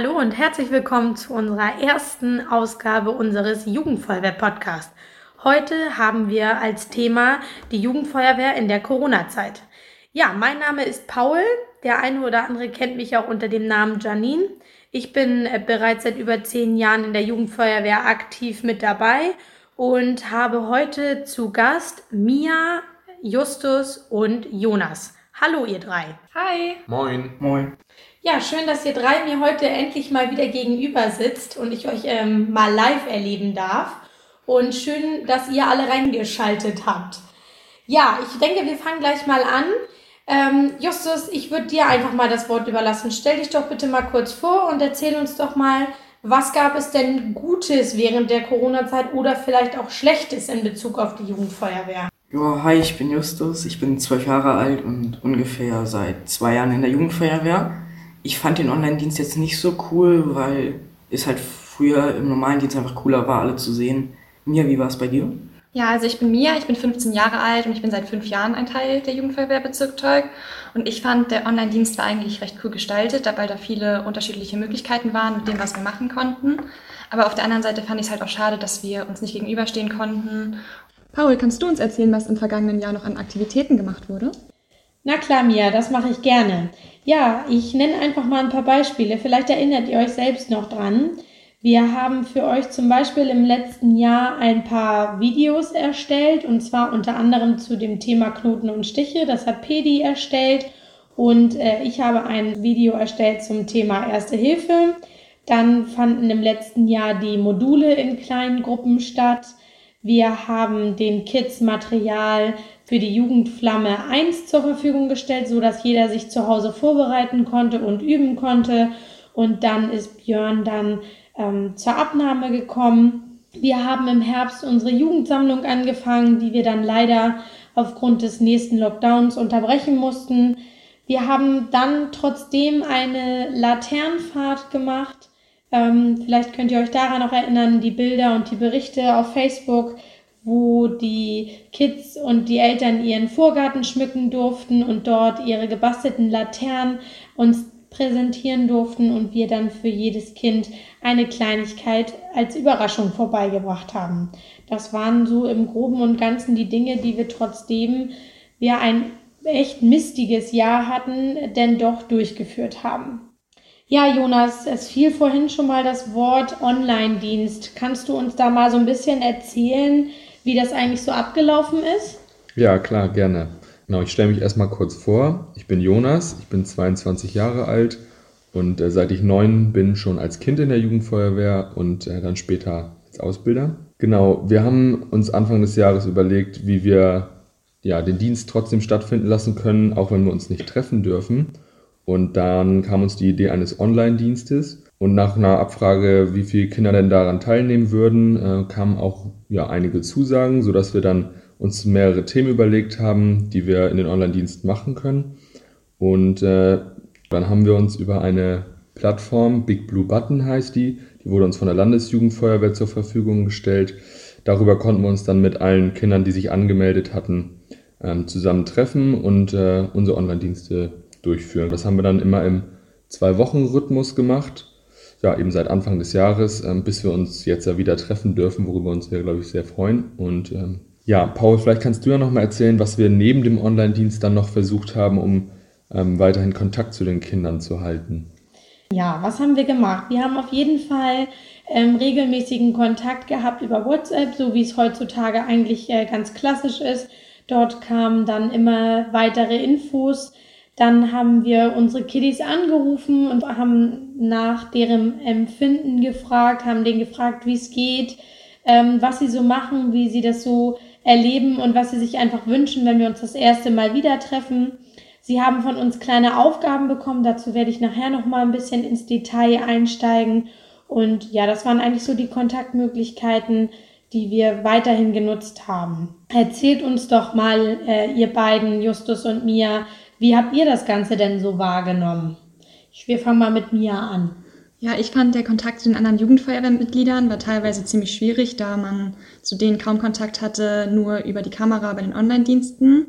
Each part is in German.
Hallo und herzlich willkommen zu unserer ersten Ausgabe unseres Jugendfeuerwehr-Podcasts. Heute haben wir als Thema die Jugendfeuerwehr in der Corona-Zeit. Ja, mein Name ist Paul. Der eine oder andere kennt mich auch unter dem Namen Janine. Ich bin äh, bereits seit über zehn Jahren in der Jugendfeuerwehr aktiv mit dabei und habe heute zu Gast Mia, Justus und Jonas. Hallo ihr drei. Hi. Moin. Moin. Ja, schön, dass ihr drei mir heute endlich mal wieder gegenüber sitzt und ich euch ähm, mal live erleben darf. Und schön, dass ihr alle reingeschaltet habt. Ja, ich denke, wir fangen gleich mal an. Ähm, Justus, ich würde dir einfach mal das Wort überlassen. Stell dich doch bitte mal kurz vor und erzähl uns doch mal, was gab es denn Gutes während der Corona-Zeit oder vielleicht auch Schlechtes in Bezug auf die Jugendfeuerwehr? Ja, hi, ich bin Justus. Ich bin zwölf Jahre alt und ungefähr seit zwei Jahren in der Jugendfeuerwehr ich fand den Online-Dienst jetzt nicht so cool, weil es halt früher im normalen Dienst einfach cooler war, alle zu sehen. Mia, wie war es bei dir? Ja, also ich bin Mia, ich bin 15 Jahre alt und ich bin seit fünf Jahren ein Teil der Jugendfeuerwehrbezirk Teug. Und ich fand, der Online-Dienst war eigentlich recht cool gestaltet, weil da viele unterschiedliche Möglichkeiten waren mit dem, was wir machen konnten. Aber auf der anderen Seite fand ich es halt auch schade, dass wir uns nicht gegenüberstehen konnten. Paul, kannst du uns erzählen, was im vergangenen Jahr noch an Aktivitäten gemacht wurde? Na klar, Mia, das mache ich gerne. Ja, ich nenne einfach mal ein paar Beispiele. Vielleicht erinnert ihr euch selbst noch dran. Wir haben für euch zum Beispiel im letzten Jahr ein paar Videos erstellt und zwar unter anderem zu dem Thema Knoten und Stiche. Das hat Pedi erstellt und äh, ich habe ein Video erstellt zum Thema Erste Hilfe. Dann fanden im letzten Jahr die Module in kleinen Gruppen statt. Wir haben den Kids Material für die Jugendflamme 1 zur Verfügung gestellt, so dass jeder sich zu Hause vorbereiten konnte und üben konnte. Und dann ist Björn dann ähm, zur Abnahme gekommen. Wir haben im Herbst unsere Jugendsammlung angefangen, die wir dann leider aufgrund des nächsten Lockdowns unterbrechen mussten. Wir haben dann trotzdem eine Laternenfahrt gemacht. Ähm, vielleicht könnt ihr euch daran noch erinnern, die Bilder und die Berichte auf Facebook wo die Kids und die Eltern ihren Vorgarten schmücken durften und dort ihre gebastelten Laternen uns präsentieren durften und wir dann für jedes Kind eine Kleinigkeit als Überraschung vorbeigebracht haben. Das waren so im groben und ganzen die Dinge, die wir trotzdem wir ein echt mistiges Jahr hatten, denn doch durchgeführt haben. Ja, Jonas, es fiel vorhin schon mal das Wort Online-Dienst. Kannst du uns da mal so ein bisschen erzählen, wie das eigentlich so abgelaufen ist? Ja, klar, gerne. Genau, ich stelle mich erstmal kurz vor. Ich bin Jonas, ich bin 22 Jahre alt und äh, seit ich neun bin schon als Kind in der Jugendfeuerwehr und äh, dann später als Ausbilder. Genau, wir haben uns Anfang des Jahres überlegt, wie wir ja, den Dienst trotzdem stattfinden lassen können, auch wenn wir uns nicht treffen dürfen. Und dann kam uns die Idee eines Online-Dienstes. Und nach einer Abfrage, wie viele Kinder denn daran teilnehmen würden, äh, kamen auch ja, einige Zusagen, sodass wir dann uns mehrere Themen überlegt haben, die wir in den Online-Dienst machen können. Und äh, dann haben wir uns über eine Plattform, Big Blue Button heißt die, die wurde uns von der Landesjugendfeuerwehr zur Verfügung gestellt. Darüber konnten wir uns dann mit allen Kindern, die sich angemeldet hatten, ähm, zusammen treffen und äh, unsere Online-Dienste durchführen. Das haben wir dann immer im Zwei-Wochen-Rhythmus gemacht. Ja, eben seit Anfang des Jahres, ähm, bis wir uns jetzt ja wieder treffen dürfen, worüber uns wir, glaube ich, sehr freuen. Und ähm, ja, Paul, vielleicht kannst du ja noch mal erzählen, was wir neben dem Online-Dienst dann noch versucht haben, um ähm, weiterhin Kontakt zu den Kindern zu halten. Ja, was haben wir gemacht? Wir haben auf jeden Fall ähm, regelmäßigen Kontakt gehabt über WhatsApp, so wie es heutzutage eigentlich äh, ganz klassisch ist. Dort kamen dann immer weitere Infos dann haben wir unsere Kiddies angerufen und haben nach deren Empfinden gefragt, haben denen gefragt, wie es geht, ähm, was sie so machen, wie sie das so erleben und was sie sich einfach wünschen, wenn wir uns das erste Mal wieder treffen. Sie haben von uns kleine Aufgaben bekommen, dazu werde ich nachher noch mal ein bisschen ins Detail einsteigen. Und ja, das waren eigentlich so die Kontaktmöglichkeiten, die wir weiterhin genutzt haben. Erzählt uns doch mal, äh, ihr beiden, Justus und Mia, wie habt ihr das Ganze denn so wahrgenommen? Wir fangen mal mit Mia an. Ja, ich fand, der Kontakt zu den anderen Jugendfeuerwehrmitgliedern war teilweise ziemlich schwierig, da man zu denen kaum Kontakt hatte, nur über die Kamera bei den Online-Diensten.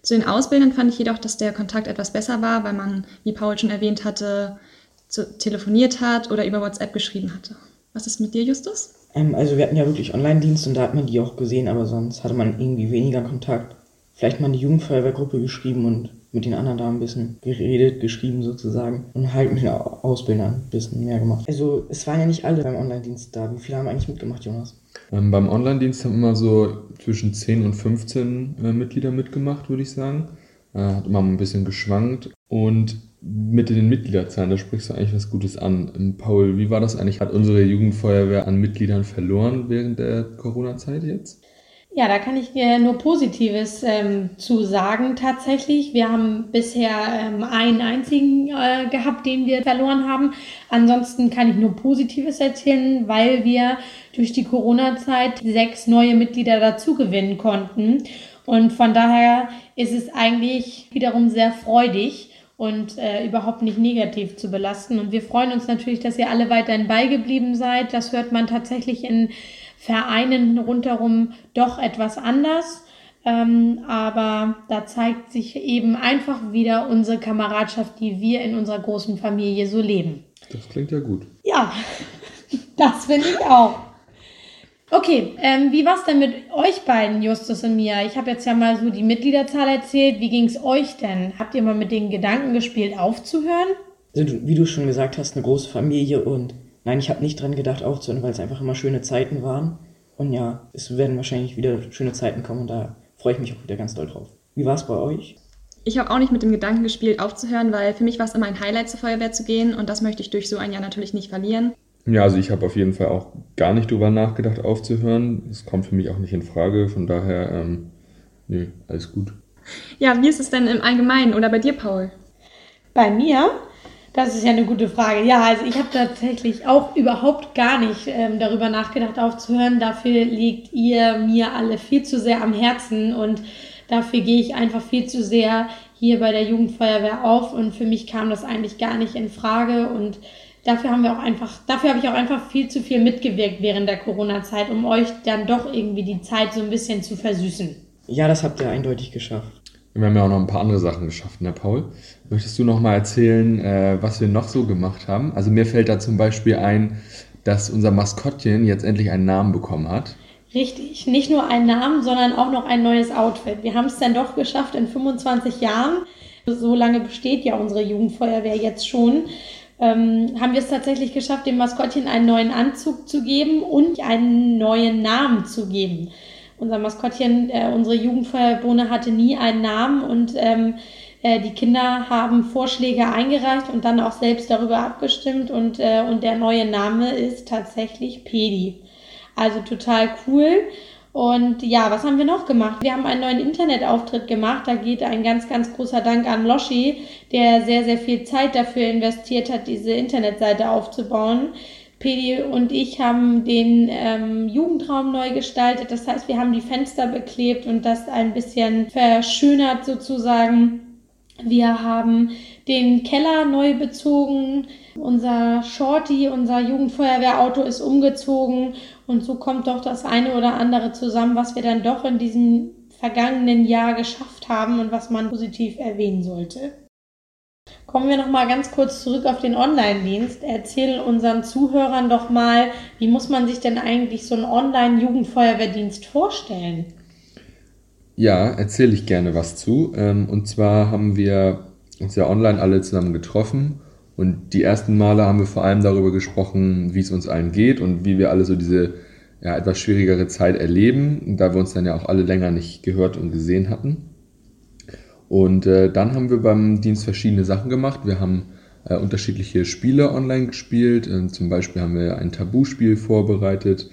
Zu den Ausbildern fand ich jedoch, dass der Kontakt etwas besser war, weil man, wie Paul schon erwähnt hatte, zu, telefoniert hat oder über WhatsApp geschrieben hatte. Was ist mit dir, Justus? Ähm, also wir hatten ja wirklich Online-Dienst und da hat man die auch gesehen, aber sonst hatte man irgendwie weniger Kontakt. Vielleicht mal eine Jugendfeuerwehrgruppe geschrieben und mit den anderen da ein bisschen geredet, geschrieben sozusagen und halt mit den Ausbildern ein bisschen mehr gemacht. Also es waren ja nicht alle beim Online-Dienst da. Wie viele haben eigentlich mitgemacht, Jonas? Ähm, beim Online-Dienst haben immer so zwischen 10 und 15 äh, Mitglieder mitgemacht, würde ich sagen. Äh, hat immer ein bisschen geschwankt. Und mit den Mitgliederzahlen, da sprichst du eigentlich was Gutes an. Ähm, Paul, wie war das eigentlich? Hat unsere Jugendfeuerwehr an Mitgliedern verloren während der Corona-Zeit jetzt? Ja, da kann ich nur Positives ähm, zu sagen tatsächlich. Wir haben bisher ähm, einen einzigen äh, gehabt, den wir verloren haben. Ansonsten kann ich nur Positives erzählen, weil wir durch die Corona-Zeit sechs neue Mitglieder dazu gewinnen konnten. Und von daher ist es eigentlich wiederum sehr freudig und äh, überhaupt nicht negativ zu belasten. Und wir freuen uns natürlich, dass ihr alle weiterhin beigeblieben seid. Das hört man tatsächlich in Vereinen rundherum doch etwas anders. Ähm, aber da zeigt sich eben einfach wieder unsere Kameradschaft, die wir in unserer großen Familie so leben. Das klingt ja gut. Ja, das finde ich auch. Okay, ähm, wie war es denn mit euch beiden, Justus und Mia? Ich habe jetzt ja mal so die Mitgliederzahl erzählt. Wie ging es euch denn? Habt ihr mal mit den Gedanken gespielt, aufzuhören? Wie du schon gesagt hast, eine große Familie und Nein, ich habe nicht dran gedacht aufzuhören, weil es einfach immer schöne Zeiten waren. Und ja, es werden wahrscheinlich wieder schöne Zeiten kommen und da freue ich mich auch wieder ganz doll drauf. Wie war es bei euch? Ich habe auch nicht mit dem Gedanken gespielt, aufzuhören, weil für mich war es immer ein Highlight, zur Feuerwehr zu gehen und das möchte ich durch so ein Jahr natürlich nicht verlieren. Ja, also ich habe auf jeden Fall auch gar nicht drüber nachgedacht, aufzuhören. Das kommt für mich auch nicht in Frage, von daher, ähm, nee, alles gut. Ja, wie ist es denn im Allgemeinen oder bei dir, Paul? Bei mir das ist ja eine gute Frage. Ja, also ich habe tatsächlich auch überhaupt gar nicht ähm, darüber nachgedacht, aufzuhören. Dafür liegt ihr mir alle viel zu sehr am Herzen und dafür gehe ich einfach viel zu sehr hier bei der Jugendfeuerwehr auf und für mich kam das eigentlich gar nicht in Frage und dafür haben wir auch einfach, dafür habe ich auch einfach viel zu viel mitgewirkt während der Corona-Zeit, um euch dann doch irgendwie die Zeit so ein bisschen zu versüßen. Ja, das habt ihr eindeutig geschafft. Wir haben ja auch noch ein paar andere Sachen geschafft, ne, Paul? Möchtest du noch mal erzählen, äh, was wir noch so gemacht haben? Also mir fällt da zum Beispiel ein, dass unser Maskottchen jetzt endlich einen Namen bekommen hat. Richtig, nicht nur einen Namen, sondern auch noch ein neues Outfit. Wir haben es dann doch geschafft in 25 Jahren. So lange besteht ja unsere Jugendfeuerwehr jetzt schon. Ähm, haben wir es tatsächlich geschafft, dem Maskottchen einen neuen Anzug zu geben und einen neuen Namen zu geben unser Maskottchen, äh, unsere Jugendfeuerbohne hatte nie einen Namen und ähm, äh, die Kinder haben Vorschläge eingereicht und dann auch selbst darüber abgestimmt und, äh, und der neue Name ist tatsächlich Pedi. Also total cool. Und ja, was haben wir noch gemacht? Wir haben einen neuen Internetauftritt gemacht. Da geht ein ganz, ganz großer Dank an Loschi, der sehr, sehr viel Zeit dafür investiert hat, diese Internetseite aufzubauen. Pedi und ich haben den ähm, Jugendraum neu gestaltet. Das heißt, wir haben die Fenster beklebt und das ein bisschen verschönert sozusagen. Wir haben den Keller neu bezogen. Unser Shorty, unser Jugendfeuerwehrauto ist umgezogen. Und so kommt doch das eine oder andere zusammen, was wir dann doch in diesem vergangenen Jahr geschafft haben und was man positiv erwähnen sollte. Kommen wir noch mal ganz kurz zurück auf den Online-Dienst. Erzähl unseren Zuhörern doch mal, wie muss man sich denn eigentlich so einen Online-Jugendfeuerwehrdienst vorstellen? Ja, erzähle ich gerne was zu. Ähm, und zwar haben wir uns ja online alle zusammen getroffen und die ersten Male haben wir vor allem darüber gesprochen, wie es uns allen geht und wie wir alle so diese ja, etwas schwierigere Zeit erleben, da wir uns dann ja auch alle länger nicht gehört und gesehen hatten. Und äh, dann haben wir beim Dienst verschiedene Sachen gemacht. Wir haben äh, unterschiedliche Spiele online gespielt. Äh, zum Beispiel haben wir ein Tabuspiel vorbereitet.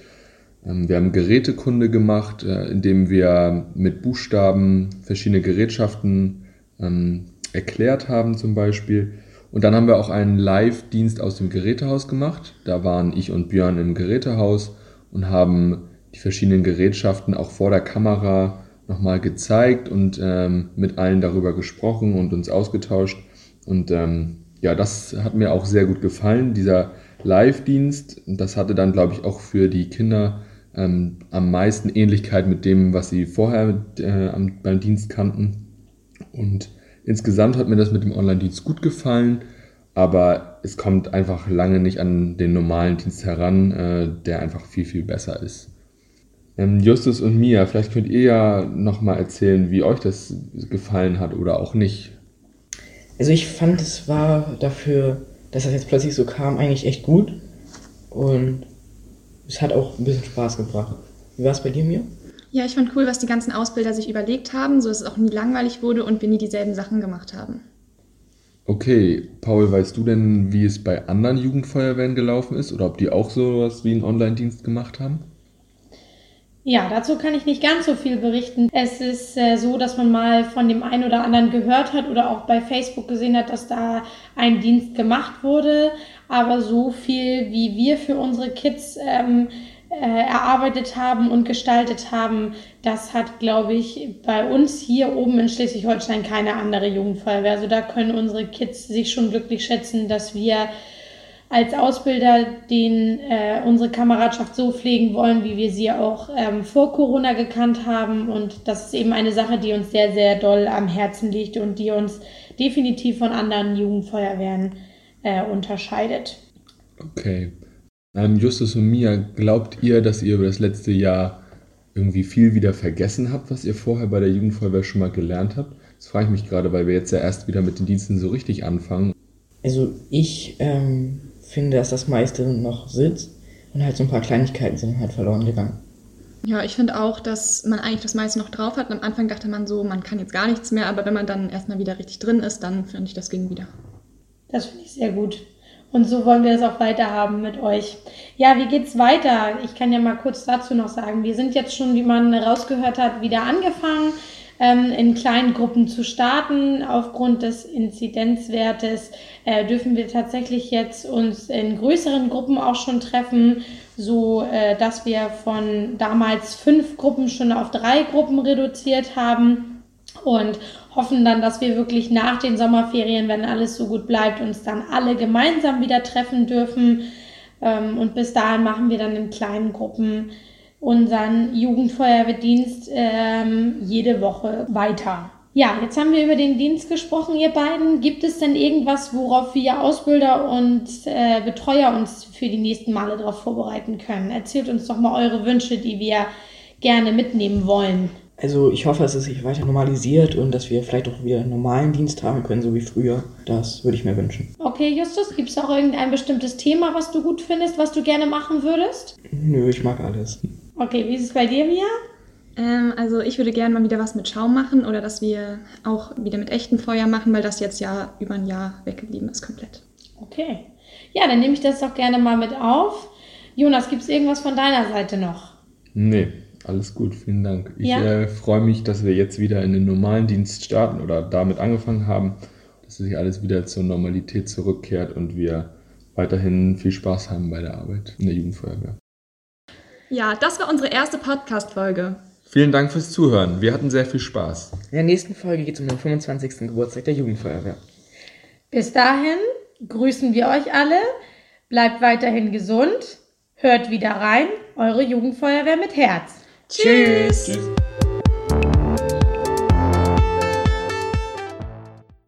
Ähm, wir haben Gerätekunde gemacht, äh, indem wir mit Buchstaben verschiedene Gerätschaften ähm, erklärt haben zum Beispiel. Und dann haben wir auch einen Live-Dienst aus dem Gerätehaus gemacht. Da waren ich und Björn im Gerätehaus und haben die verschiedenen Gerätschaften auch vor der Kamera nochmal gezeigt und ähm, mit allen darüber gesprochen und uns ausgetauscht. Und ähm, ja, das hat mir auch sehr gut gefallen, dieser Live-Dienst. Das hatte dann, glaube ich, auch für die Kinder ähm, am meisten Ähnlichkeit mit dem, was sie vorher äh, beim Dienst kannten. Und insgesamt hat mir das mit dem Online-Dienst gut gefallen. aber es kommt einfach lange nicht an den normalen Dienst heran, äh, der einfach viel, viel besser ist. Ähm, Justus und Mia, vielleicht könnt ihr ja nochmal erzählen, wie euch das gefallen hat oder auch nicht. Also ich fand, es war dafür, dass das jetzt plötzlich so kam, eigentlich echt gut. Und es hat auch ein bisschen Spaß gebracht. Wie war es bei dir, Mia? Ja, ich fand cool, was die ganzen Ausbilder sich überlegt haben, so dass es auch nie langweilig wurde und wir nie dieselben Sachen gemacht haben. Okay, Paul, weißt du denn, wie es bei anderen Jugendfeuerwehren gelaufen ist oder ob die auch sowas wie einen Online-Dienst gemacht haben? Ja, dazu kann ich nicht ganz so viel berichten. Es ist äh, so, dass man mal von dem einen oder anderen gehört hat oder auch bei Facebook gesehen hat, dass da ein Dienst gemacht wurde. Aber so viel, wie wir für unsere Kids ähm, äh, erarbeitet haben und gestaltet haben, das hat, glaube ich, bei uns hier oben in Schleswig-Holstein keine andere Jugendfeuerwehr. Also da können unsere Kids sich schon glücklich schätzen, dass wir als Ausbilder den äh, unsere Kameradschaft so pflegen wollen, wie wir sie auch ähm, vor Corona gekannt haben. Und das ist eben eine Sache, die uns sehr, sehr doll am Herzen liegt und die uns definitiv von anderen Jugendfeuerwehren äh, unterscheidet. Okay. Ähm, Justus und Mia, glaubt ihr, dass ihr über das letzte Jahr irgendwie viel wieder vergessen habt, was ihr vorher bei der Jugendfeuerwehr schon mal gelernt habt? Das frage ich mich gerade, weil wir jetzt ja erst wieder mit den Diensten so richtig anfangen. Also ich ähm, finde, dass das meiste noch sitzt und halt so ein paar Kleinigkeiten sind halt verloren gegangen. Ja, ich finde auch, dass man eigentlich das meiste noch drauf hat. Am Anfang dachte man so, man kann jetzt gar nichts mehr, aber wenn man dann erstmal wieder richtig drin ist, dann finde ich, das ging wieder. Das finde ich sehr gut. Und so wollen wir es auch weiter haben mit euch. Ja, wie geht's weiter? Ich kann ja mal kurz dazu noch sagen. Wir sind jetzt schon, wie man rausgehört hat, wieder angefangen ähm, in kleinen Gruppen zu starten. Aufgrund des Inzidenzwertes äh, dürfen wir tatsächlich jetzt uns in größeren Gruppen auch schon treffen, so äh, dass wir von damals fünf Gruppen schon auf drei Gruppen reduziert haben und hoffen dann, dass wir wirklich nach den Sommerferien, wenn alles so gut bleibt, uns dann alle gemeinsam wieder treffen dürfen. Ähm, und bis dahin machen wir dann in kleinen Gruppen unseren Jugendfeuerwehrdienst ähm, jede Woche weiter. Ja, jetzt haben wir über den Dienst gesprochen, ihr beiden. Gibt es denn irgendwas, worauf wir Ausbilder und äh, Betreuer uns für die nächsten Male darauf vorbereiten können? Erzählt uns doch mal eure Wünsche, die wir gerne mitnehmen wollen. Also ich hoffe, dass es sich weiter normalisiert und dass wir vielleicht auch wieder einen normalen Dienst haben können, so wie früher. Das würde ich mir wünschen. Okay, Justus, gibt es auch irgendein bestimmtes Thema, was du gut findest, was du gerne machen würdest? Nö, ich mag alles. Okay, wie ist es bei dir, Mia? Ähm, also ich würde gerne mal wieder was mit Schaum machen oder dass wir auch wieder mit echtem Feuer machen, weil das jetzt ja über ein Jahr weggeblieben ist komplett. Okay. Ja, dann nehme ich das doch gerne mal mit auf. Jonas, gibt es irgendwas von deiner Seite noch? Nee, alles gut, vielen Dank. Ich Ja. äh, freue mich, dass wir jetzt wieder in den normalen Dienst starten oder damit angefangen haben, dass sich alles wieder zur Normalität zurückkehrt und wir weiterhin viel Spaß haben bei der Arbeit in der Jugendfeuerwehr. Ja, das war unsere erste Podcast-Folge. Vielen Dank fürs Zuhören. Wir hatten sehr viel Spaß. In der nächsten Folge geht es um den 25. Geburtstag der Jugendfeuerwehr. Bis dahin grüßen wir euch alle. Bleibt weiterhin gesund. Hört wieder rein. Eure Jugendfeuerwehr mit Herz. Tschüss. Tschüss.